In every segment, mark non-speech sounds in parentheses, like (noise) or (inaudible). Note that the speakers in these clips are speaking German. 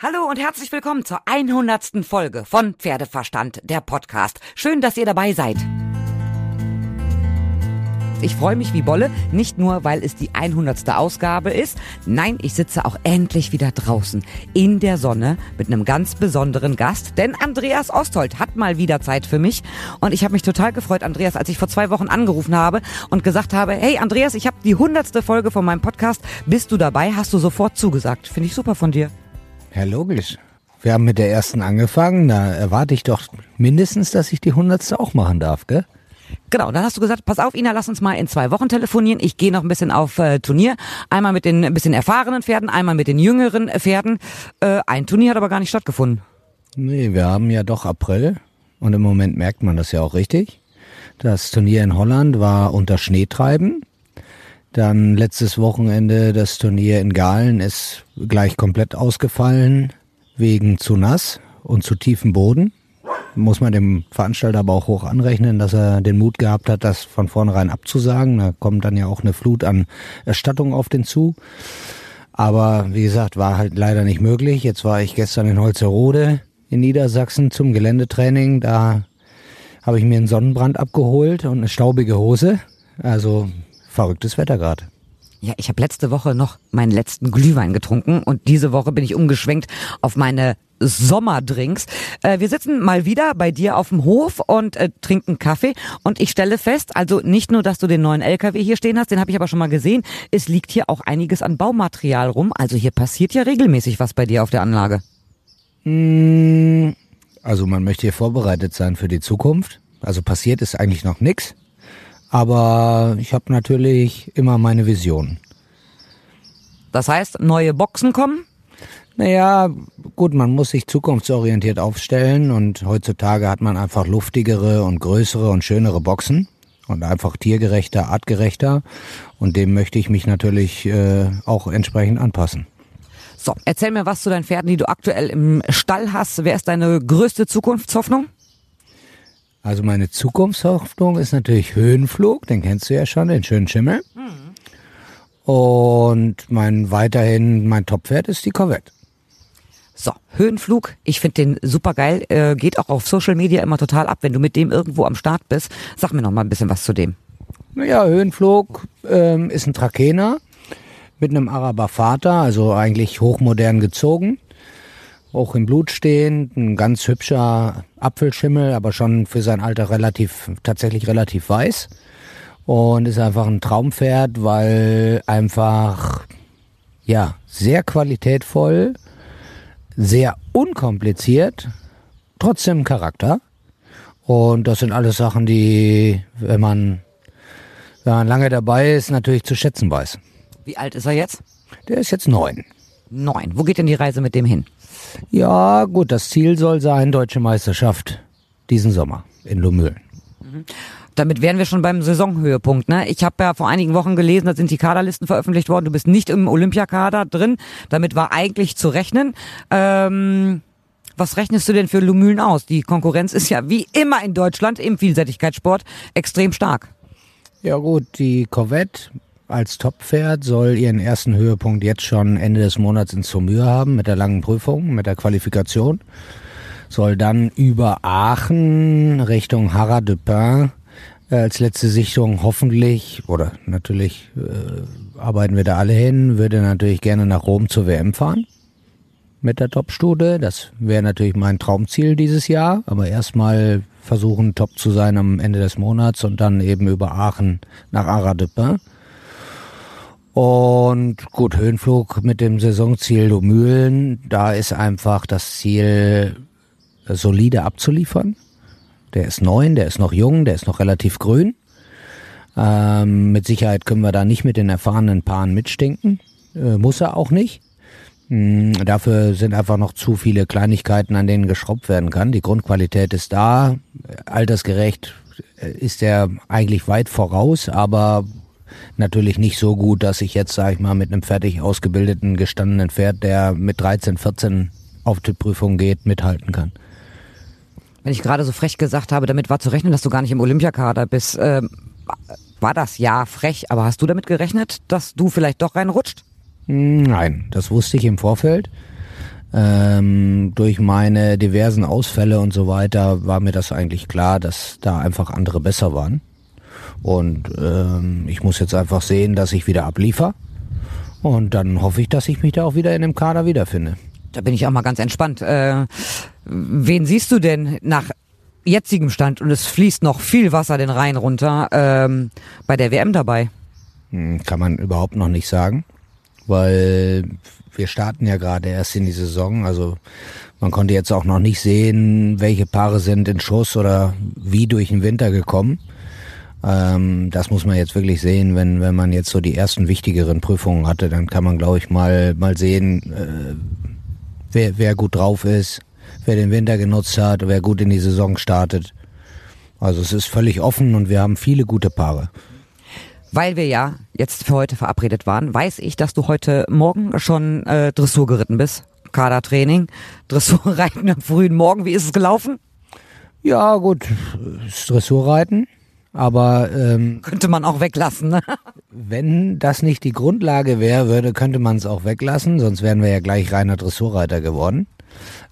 Hallo und herzlich willkommen zur 100. Folge von Pferdeverstand, der Podcast. Schön, dass ihr dabei seid. Ich freue mich wie Bolle, nicht nur, weil es die 100. Ausgabe ist. Nein, ich sitze auch endlich wieder draußen in der Sonne mit einem ganz besonderen Gast. Denn Andreas Osthold hat mal wieder Zeit für mich. Und ich habe mich total gefreut, Andreas, als ich vor zwei Wochen angerufen habe und gesagt habe, hey Andreas, ich habe die 100. Folge von meinem Podcast. Bist du dabei? Hast du sofort zugesagt. Finde ich super von dir. Ja, logisch. Wir haben mit der ersten angefangen. Da erwarte ich doch mindestens, dass ich die hundertste auch machen darf, gell? Genau, dann hast du gesagt, pass auf, Ina, lass uns mal in zwei Wochen telefonieren. Ich gehe noch ein bisschen auf äh, Turnier. Einmal mit den ein bisschen erfahrenen Pferden, einmal mit den jüngeren Pferden. Äh, ein Turnier hat aber gar nicht stattgefunden. Nee, wir haben ja doch April. Und im Moment merkt man das ja auch richtig. Das Turnier in Holland war unter Schneetreiben. Dann letztes Wochenende das Turnier in Galen ist gleich komplett ausgefallen wegen zu nass und zu tiefem Boden. Muss man dem Veranstalter aber auch hoch anrechnen, dass er den Mut gehabt hat, das von vornherein abzusagen. Da kommt dann ja auch eine Flut an Erstattung auf den zu. Aber wie gesagt, war halt leider nicht möglich. Jetzt war ich gestern in Holzerode in Niedersachsen zum Geländetraining. Da habe ich mir einen Sonnenbrand abgeholt und eine staubige Hose. Also verrücktes Wetter gerade. Ja, ich habe letzte Woche noch meinen letzten Glühwein getrunken und diese Woche bin ich umgeschwenkt auf meine Sommerdrinks. Äh, wir sitzen mal wieder bei dir auf dem Hof und äh, trinken Kaffee und ich stelle fest, also nicht nur, dass du den neuen LKW hier stehen hast, den habe ich aber schon mal gesehen, es liegt hier auch einiges an Baumaterial rum. Also hier passiert ja regelmäßig was bei dir auf der Anlage. Hm, also man möchte hier vorbereitet sein für die Zukunft. Also passiert ist eigentlich noch nichts. Aber ich habe natürlich immer meine Vision. Das heißt, neue Boxen kommen? Naja, gut, man muss sich zukunftsorientiert aufstellen und heutzutage hat man einfach luftigere und größere und schönere Boxen und einfach tiergerechter, artgerechter und dem möchte ich mich natürlich äh, auch entsprechend anpassen. So, erzähl mir was zu deinen Pferden, die du aktuell im Stall hast. Wer ist deine größte Zukunftshoffnung? Also meine Zukunftshoffnung ist natürlich Höhenflug, den kennst du ja schon, den schönen Schimmel. Mhm. Und mein weiterhin mein Top-Pferd ist die Corvette. So, Höhenflug, ich finde den super geil, äh, geht auch auf Social Media immer total ab, wenn du mit dem irgendwo am Start bist. Sag mir noch mal ein bisschen was zu dem. Naja, Höhenflug ähm, ist ein Trakener mit einem Araber Vater, also eigentlich hochmodern gezogen auch im Blut stehend, ein ganz hübscher Apfelschimmel, aber schon für sein Alter relativ, tatsächlich relativ weiß. Und ist einfach ein Traumpferd, weil einfach, ja, sehr qualitätvoll, sehr unkompliziert, trotzdem Charakter. Und das sind alles Sachen, die, wenn man, wenn man lange dabei ist, natürlich zu schätzen weiß. Wie alt ist er jetzt? Der ist jetzt neun. Neun. Wo geht denn die Reise mit dem hin? Ja, gut, das Ziel soll sein, deutsche Meisterschaft diesen Sommer in Lumülen. Mhm. Damit wären wir schon beim Saisonhöhepunkt. Ne? Ich habe ja vor einigen Wochen gelesen, da sind die Kaderlisten veröffentlicht worden. Du bist nicht im Olympiakader drin. Damit war eigentlich zu rechnen. Ähm, was rechnest du denn für Lumülen aus? Die Konkurrenz ist ja wie immer in Deutschland im Vielseitigkeitssport extrem stark. Ja gut, die Corvette als Top-Pferd soll ihren ersten Höhepunkt jetzt schon Ende des Monats in Saumur haben mit der langen Prüfung, mit der Qualifikation. Soll dann über Aachen Richtung Haras de Pin äh, als letzte Sichtung hoffentlich, oder natürlich äh, arbeiten wir da alle hin, würde natürlich gerne nach Rom zur WM fahren mit der Top-Stude. Das wäre natürlich mein Traumziel dieses Jahr, aber erstmal versuchen, top zu sein am Ende des Monats und dann eben über Aachen nach Haras de Pin. Und gut, Höhenflug mit dem Saisonziel Domühlen, da ist einfach das Ziel, solide abzuliefern. Der ist neun, der ist noch jung, der ist noch relativ grün. Ähm, mit Sicherheit können wir da nicht mit den erfahrenen Paaren mitstinken. Äh, muss er auch nicht. Mhm, dafür sind einfach noch zu viele Kleinigkeiten, an denen geschraubt werden kann. Die Grundqualität ist da. Altersgerecht äh, ist er eigentlich weit voraus, aber natürlich nicht so gut, dass ich jetzt, sage ich mal, mit einem fertig ausgebildeten, gestandenen Pferd, der mit 13, 14 auf die Prüfung geht, mithalten kann. Wenn ich gerade so frech gesagt habe, damit war zu rechnen, dass du gar nicht im Olympiakader bist, äh, war das ja frech, aber hast du damit gerechnet, dass du vielleicht doch reinrutscht? Nein, das wusste ich im Vorfeld. Ähm, durch meine diversen Ausfälle und so weiter war mir das eigentlich klar, dass da einfach andere besser waren. Und ähm, ich muss jetzt einfach sehen, dass ich wieder abliefer. Und dann hoffe ich, dass ich mich da auch wieder in dem Kader wiederfinde. Da bin ich auch mal ganz entspannt. Äh, wen siehst du denn nach jetzigem Stand und es fließt noch viel Wasser den Rhein runter ähm, bei der WM dabei? Hm, kann man überhaupt noch nicht sagen, weil wir starten ja gerade erst in die Saison. Also man konnte jetzt auch noch nicht sehen, welche Paare sind in Schuss oder wie durch den Winter gekommen. Ähm, das muss man jetzt wirklich sehen, wenn, wenn man jetzt so die ersten wichtigeren Prüfungen hatte, dann kann man, glaube ich, mal, mal sehen, äh, wer, wer gut drauf ist, wer den Winter genutzt hat, wer gut in die Saison startet. Also es ist völlig offen und wir haben viele gute Paare. Weil wir ja jetzt für heute verabredet waren, weiß ich, dass du heute Morgen schon äh, Dressur geritten bist. Kadertraining, (laughs) Dressurreiten am frühen Morgen. Wie ist es gelaufen? Ja, gut, Dressurreiten. Aber ähm, (laughs) könnte man auch weglassen. Ne? Wenn das nicht die Grundlage wäre, würde, könnte man es auch weglassen, sonst wären wir ja gleich reiner Dressurreiter geworden.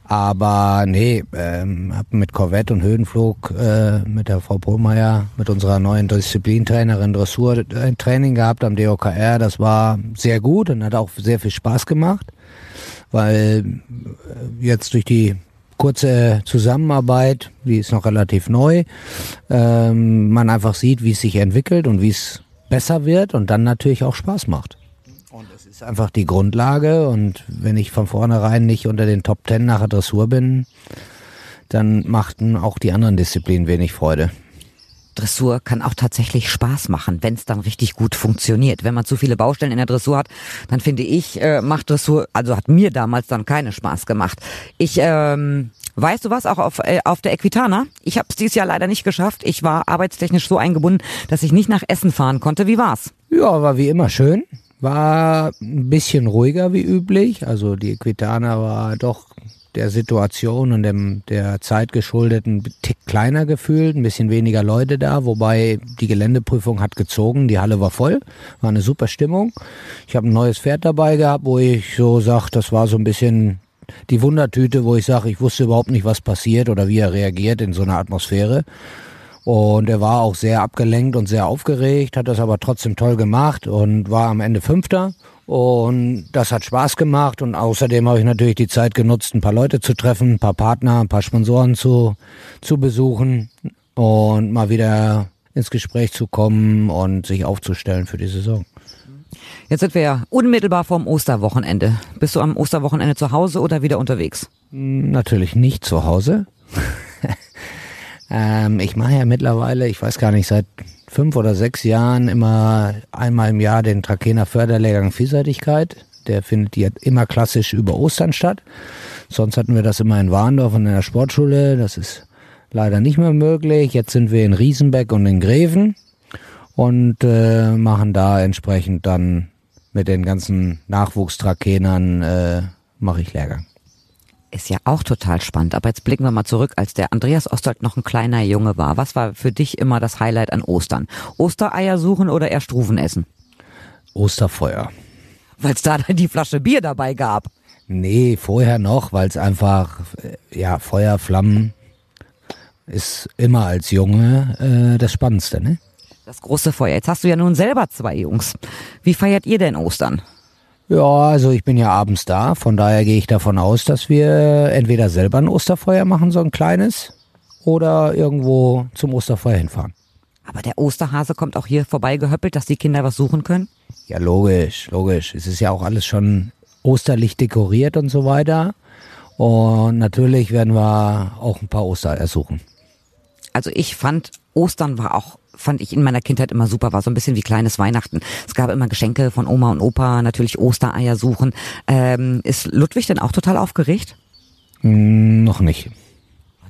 Aber nee, ähm, hab mit Corvette und Höhenflug äh, mit der Frau Pohlmeier, mit unserer neuen Disziplintrainerin Dressur ein Training gehabt am DOKR. Das war sehr gut und hat auch sehr viel Spaß gemacht, weil äh, jetzt durch die kurze Zusammenarbeit, die ist noch relativ neu, ähm, man einfach sieht, wie es sich entwickelt und wie es besser wird und dann natürlich auch Spaß macht. Und es ist einfach die Grundlage und wenn ich von vornherein nicht unter den Top Ten nach Dressur bin, dann machten auch die anderen Disziplinen wenig Freude. Dressur kann auch tatsächlich Spaß machen, wenn es dann richtig gut funktioniert. Wenn man zu viele Baustellen in der Dressur hat, dann finde ich, äh, macht Dressur, also hat mir damals dann keine Spaß gemacht. Ich, ähm, weißt du was, auch auf, äh, auf der Equitana, ich habe es dieses Jahr leider nicht geschafft. Ich war arbeitstechnisch so eingebunden, dass ich nicht nach Essen fahren konnte. Wie war's? Ja, war wie immer schön. War ein bisschen ruhiger wie üblich. Also die Equitana war doch der Situation und dem, der Zeit geschuldet ein Tick kleiner gefühlt, ein bisschen weniger Leute da, wobei die Geländeprüfung hat gezogen, die Halle war voll, war eine super Stimmung. Ich habe ein neues Pferd dabei gehabt, wo ich so sag, das war so ein bisschen die Wundertüte, wo ich sage, ich wusste überhaupt nicht, was passiert oder wie er reagiert in so einer Atmosphäre. Und er war auch sehr abgelenkt und sehr aufgeregt, hat das aber trotzdem toll gemacht und war am Ende Fünfter. Und das hat Spaß gemacht und außerdem habe ich natürlich die Zeit genutzt, ein paar Leute zu treffen, ein paar Partner, ein paar Sponsoren zu, zu besuchen und mal wieder ins Gespräch zu kommen und sich aufzustellen für die Saison. Jetzt sind wir ja unmittelbar vorm Osterwochenende. Bist du am Osterwochenende zu Hause oder wieder unterwegs? Natürlich nicht zu Hause. (laughs) Ähm, ich mache ja mittlerweile, ich weiß gar nicht, seit fünf oder sechs Jahren immer einmal im Jahr den Trakener Förderlehrgang Vielseitigkeit. Der findet jetzt immer klassisch über Ostern statt. Sonst hatten wir das immer in Warndorf und in der Sportschule. Das ist leider nicht mehr möglich. Jetzt sind wir in Riesenbeck und in Greven und äh, machen da entsprechend dann mit den ganzen Nachwuchstrakenern äh, mache ich Lehrgang. Ist ja auch total spannend. Aber jetzt blicken wir mal zurück, als der Andreas Ostold noch ein kleiner Junge war. Was war für dich immer das Highlight an Ostern? Ostereier suchen oder eher Struven essen? Osterfeuer. Weil es da die Flasche Bier dabei gab. Nee, vorher noch, weil es einfach, ja, Feuer, Flammen ist immer als Junge äh, das Spannendste, ne? Das große Feuer. Jetzt hast du ja nun selber zwei Jungs. Wie feiert ihr denn Ostern? Ja, also ich bin ja abends da, von daher gehe ich davon aus, dass wir entweder selber ein Osterfeuer machen, so ein kleines, oder irgendwo zum Osterfeuer hinfahren. Aber der Osterhase kommt auch hier vorbei gehöppelt, dass die Kinder was suchen können? Ja, logisch, logisch. Es ist ja auch alles schon osterlich dekoriert und so weiter. Und natürlich werden wir auch ein paar Ostereier suchen. Also ich fand, Ostern war auch fand ich in meiner Kindheit immer super, war so ein bisschen wie kleines Weihnachten. Es gab immer Geschenke von Oma und Opa, natürlich Ostereier suchen. Ähm, ist Ludwig denn auch total aufgeregt? Mm, noch nicht.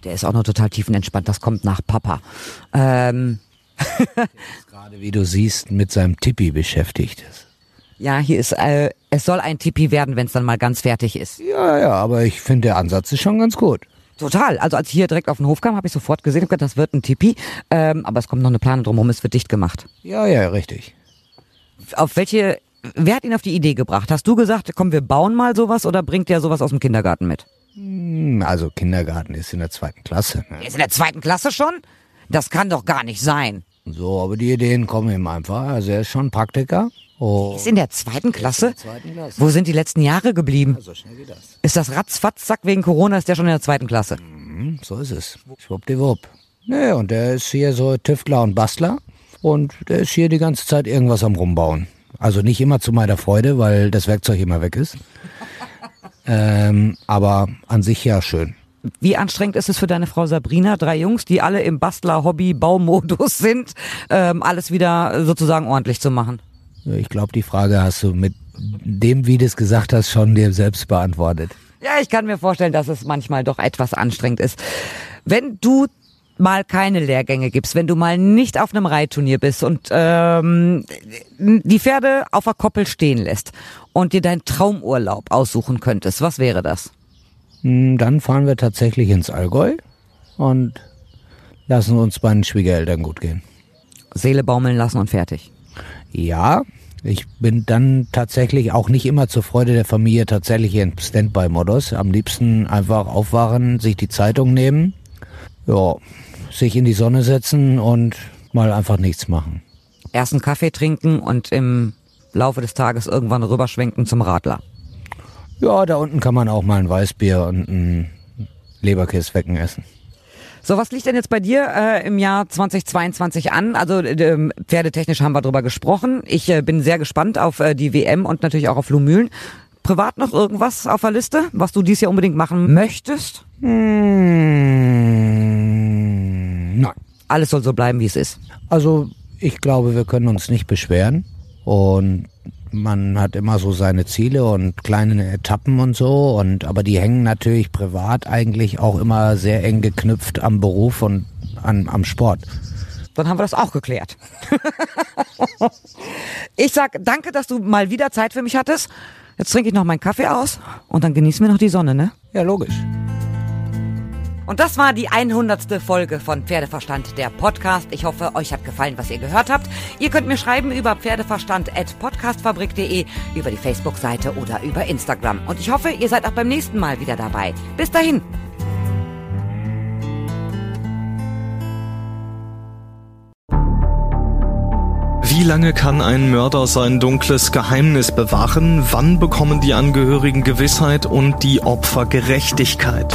Der ist auch noch total tiefenentspannt, das kommt nach Papa. Ähm. (laughs) gerade wie du siehst mit seinem Tippi beschäftigt ist. Ja, hier ist, äh, es soll ein Tippi werden, wenn es dann mal ganz fertig ist. Ja, ja, aber ich finde der Ansatz ist schon ganz gut. Total. Also als ich hier direkt auf den Hof kam, habe ich sofort gesehen, gedacht, das wird ein Tipi. Ähm, aber es kommt noch eine Plane drumherum, es wird dicht gemacht. Ja, ja, richtig. Auf welche wer hat ihn auf die Idee gebracht? Hast du gesagt, komm, wir bauen mal sowas oder bringt der sowas aus dem Kindergarten mit? Hm, Also Kindergarten ist in der zweiten Klasse. Ne? Ist in der zweiten Klasse schon? Das kann doch gar nicht sein. So, aber die Ideen kommen ihm einfach. Also er ist schon Praktiker. Oh, Ist in der zweiten Klasse? zweiten Klasse. Wo sind die letzten Jahre geblieben? so schnell geht das. Ist das ratzfatz, zack, wegen Corona ist der schon in der zweiten Klasse? Hm, so ist es. Schwuppdiwupp. Nee, und der ist hier so Tüftler und Bastler. Und der ist hier die ganze Zeit irgendwas am Rumbauen. Also nicht immer zu meiner Freude, weil das Werkzeug immer weg ist. (laughs) ähm, aber an sich ja schön. Wie anstrengend ist es für deine Frau Sabrina, drei Jungs, die alle im Bastler-Hobby-Baumodus (laughs) sind, ähm, alles wieder sozusagen ordentlich zu machen? Ich glaube, die Frage hast du mit dem, wie du es gesagt hast, schon dir selbst beantwortet. Ja, ich kann mir vorstellen, dass es manchmal doch etwas anstrengend ist. Wenn du mal keine Lehrgänge gibst, wenn du mal nicht auf einem Reitturnier bist und ähm, die Pferde auf der Koppel stehen lässt und dir deinen Traumurlaub aussuchen könntest, was wäre das? Hm, Dann fahren wir tatsächlich ins Allgäu und lassen uns bei den Schwiegereltern gut gehen. Seele baumeln lassen und fertig. Ja, ich bin dann tatsächlich auch nicht immer zur Freude der Familie tatsächlich im Standby-Modus. Am liebsten einfach aufwachen, sich die Zeitung nehmen, ja, sich in die Sonne setzen und mal einfach nichts machen. Erst einen Kaffee trinken und im Laufe des Tages irgendwann rüberschwenken zum Radler. Ja, da unten kann man auch mal ein Weißbier und ein Leberkäswecken essen. So, was liegt denn jetzt bei dir äh, im Jahr 2022 an? Also äh, pferdetechnisch haben wir drüber gesprochen. Ich äh, bin sehr gespannt auf äh, die WM und natürlich auch auf Lumülen. Privat noch irgendwas auf der Liste, was du dies Jahr unbedingt machen möchtest? Hm, nein. Alles soll so bleiben, wie es ist. Also ich glaube, wir können uns nicht beschweren und man hat immer so seine Ziele und kleine Etappen und so und aber die hängen natürlich privat eigentlich auch immer sehr eng geknüpft am Beruf und an, am Sport. Dann haben wir das auch geklärt. (laughs) ich sag danke, dass du mal wieder Zeit für mich hattest. Jetzt trinke ich noch meinen Kaffee aus und dann genießen wir noch die Sonne, ne? Ja, logisch. Und das war die 100. Folge von Pferdeverstand, der Podcast. Ich hoffe, euch hat gefallen, was ihr gehört habt. Ihr könnt mir schreiben über pferdeverstand.podcastfabrik.de, über die Facebook-Seite oder über Instagram. Und ich hoffe, ihr seid auch beim nächsten Mal wieder dabei. Bis dahin. Wie lange kann ein Mörder sein dunkles Geheimnis bewahren? Wann bekommen die Angehörigen Gewissheit und die Opfer Gerechtigkeit?